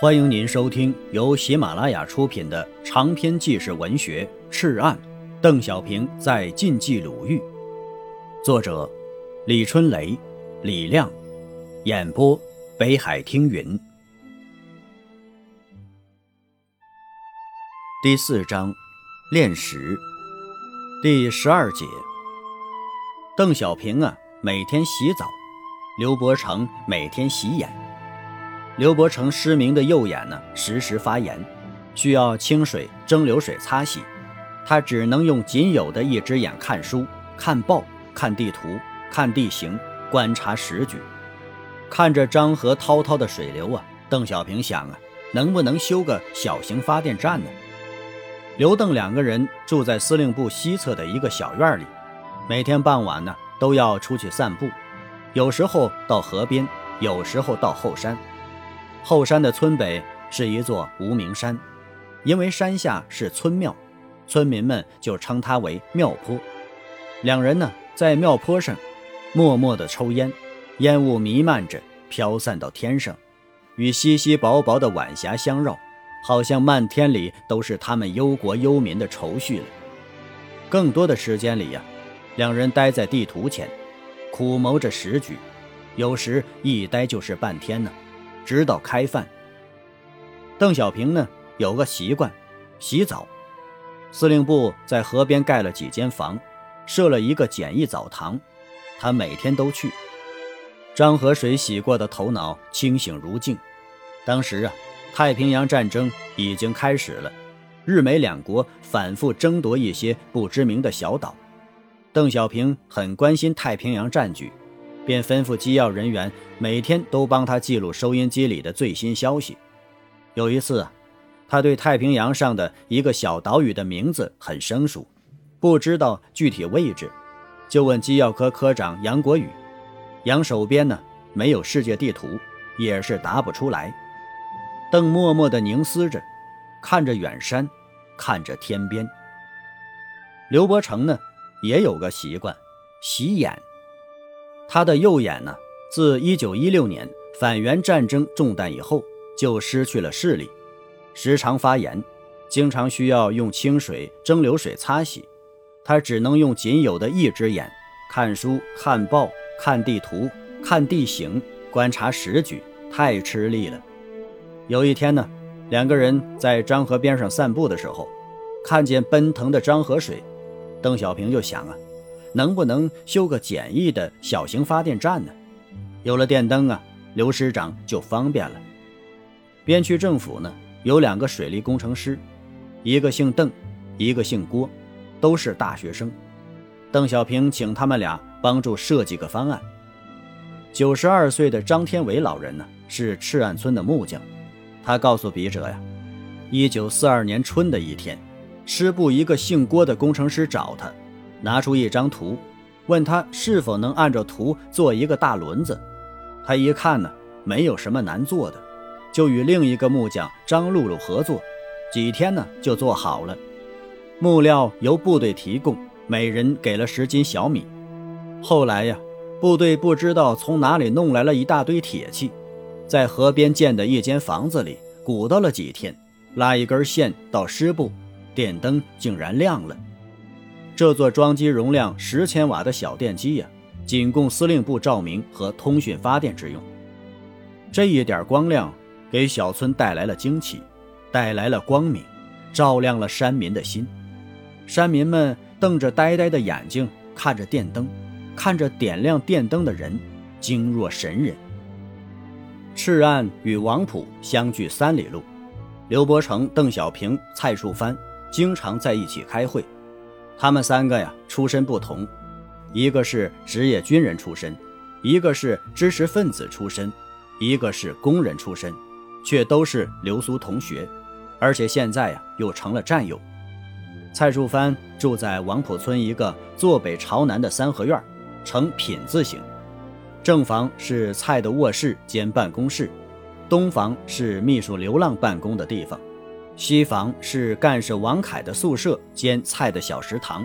欢迎您收听由喜马拉雅出品的长篇纪实文学《赤案》，邓小平在晋冀鲁豫，作者李春雷、李亮，演播北海听云。第四章，炼石，第十二节。邓小平啊，每天洗澡；刘伯承每天洗眼。刘伯承失明的右眼呢，时时发炎，需要清水蒸馏水擦洗。他只能用仅有的一只眼看书、看报、看地图、看地形、观察时局。看着漳河滔滔的水流啊，邓小平想啊，能不能修个小型发电站呢？刘邓两个人住在司令部西侧的一个小院里，每天傍晚呢都要出去散步，有时候到河边，有时候到后山。后山的村北是一座无名山，因为山下是村庙，村民们就称它为庙坡。两人呢，在庙坡上默默地抽烟，烟雾弥漫着，飘散到天上，与稀稀薄薄的晚霞相绕，好像漫天里都是他们忧国忧民的愁绪了。更多的时间里呀，两人待在地图前，苦谋着时局，有时一待就是半天呢。直到开饭。邓小平呢有个习惯，洗澡。司令部在河边盖了几间房，设了一个简易澡堂，他每天都去。漳河水洗过的头脑清醒如镜。当时啊，太平洋战争已经开始了，日美两国反复争夺一些不知名的小岛。邓小平很关心太平洋战局。便吩咐机要人员每天都帮他记录收音机里的最新消息。有一次，他对太平洋上的一个小岛屿的名字很生疏，不知道具体位置，就问机要科科长杨国宇。杨手边呢没有世界地图，也是答不出来。邓默默地凝思着，看着远山，看着天边。刘伯承呢也有个习惯，洗眼。他的右眼呢，自1916年反袁战争中弹以后就失去了视力，时常发炎，经常需要用清水蒸馏水擦洗。他只能用仅有的一只眼看书、看报、看地图、看地形、观察时局，太吃力了。有一天呢，两个人在漳河边上散步的时候，看见奔腾的漳河水，邓小平就想啊。能不能修个简易的小型发电站呢？有了电灯啊，刘师长就方便了。边区政府呢有两个水利工程师，一个姓邓，一个姓郭，都是大学生。邓小平请他们俩帮助设计个方案。九十二岁的张天伟老人呢是赤岸村的木匠，他告诉笔者呀，一九四二年春的一天，师部一个姓郭的工程师找他。拿出一张图，问他是否能按照图做一个大轮子。他一看呢，没有什么难做的，就与另一个木匠张露露合作，几天呢就做好了。木料由部队提供，每人给了十斤小米。后来呀，部队不知道从哪里弄来了一大堆铁器，在河边建的一间房子里鼓捣了几天，拉一根线到师部，电灯竟然亮了。这座装机容量十千瓦的小电机呀，仅供司令部照明和通讯发电之用。这一点光亮给小村带来了惊奇，带来了光明，照亮了山民的心。山民们瞪着呆呆的眼睛看着电灯，看着点亮电灯的人，惊若神人。赤岸与王浦相距三里路，刘伯承、邓小平、蔡树藩经常在一起开会。他们三个呀，出身不同，一个是职业军人出身，一个是知识分子出身，一个是工人出身，却都是留苏同学，而且现在呀又成了战友。蔡树藩住在王浦村一个坐北朝南的三合院，呈品字形，正房是蔡的卧室兼办公室，东房是秘书流浪办公的地方。西房是干事王凯的宿舍兼菜的小食堂，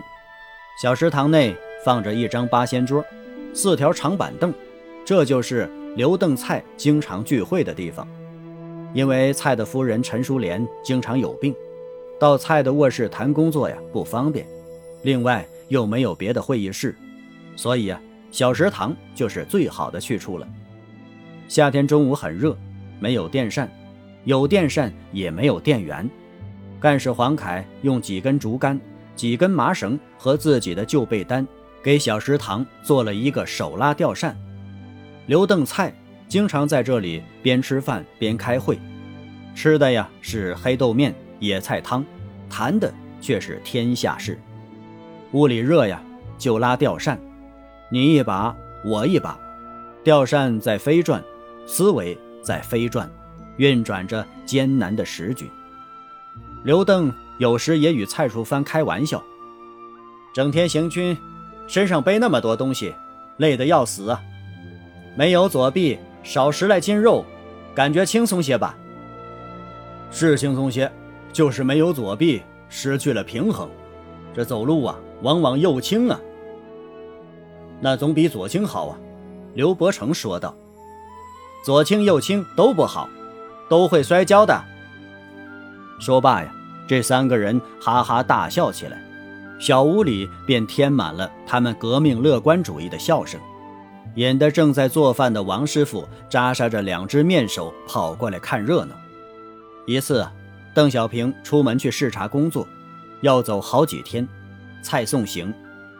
小食堂内放着一张八仙桌，四条长板凳，这就是刘邓蔡经常聚会的地方。因为蔡的夫人陈淑莲经常有病，到蔡的卧室谈工作呀不方便，另外又没有别的会议室，所以啊，小食堂就是最好的去处了。夏天中午很热，没有电扇，有电扇也没有电源。干事黄凯用几根竹竿、几根麻绳和自己的旧被单，给小食堂做了一个手拉吊扇。刘邓蔡经常在这里边吃饭边开会，吃的呀是黑豆面、野菜汤，谈的却是天下事。屋里热呀，就拉吊扇，你一把我一把，吊扇在飞转，思维在飞转，运转着艰难的时局。刘邓有时也与蔡淑芬开玩笑：“整天行军，身上背那么多东西，累得要死啊！没有左臂，少十来斤肉，感觉轻松些吧？是轻松些，就是没有左臂，失去了平衡，这走路啊，往往右倾啊。那总比左倾好啊。”刘伯承说道：“左倾右倾都不好，都会摔跤的。”说罢呀，这三个人哈哈大笑起来，小屋里便填满了他们革命乐观主义的笑声，引得正在做饭的王师傅扎杀着两只面手跑过来看热闹。一次，邓小平出门去视察工作，要走好几天，菜送行。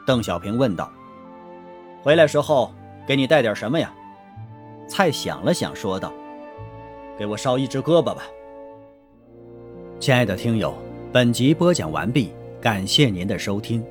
邓小平问道：“回来时候给你带点什么呀？”蔡想了想，说道：“给我烧一只胳膊吧。”亲爱的听友，本集播讲完毕，感谢您的收听。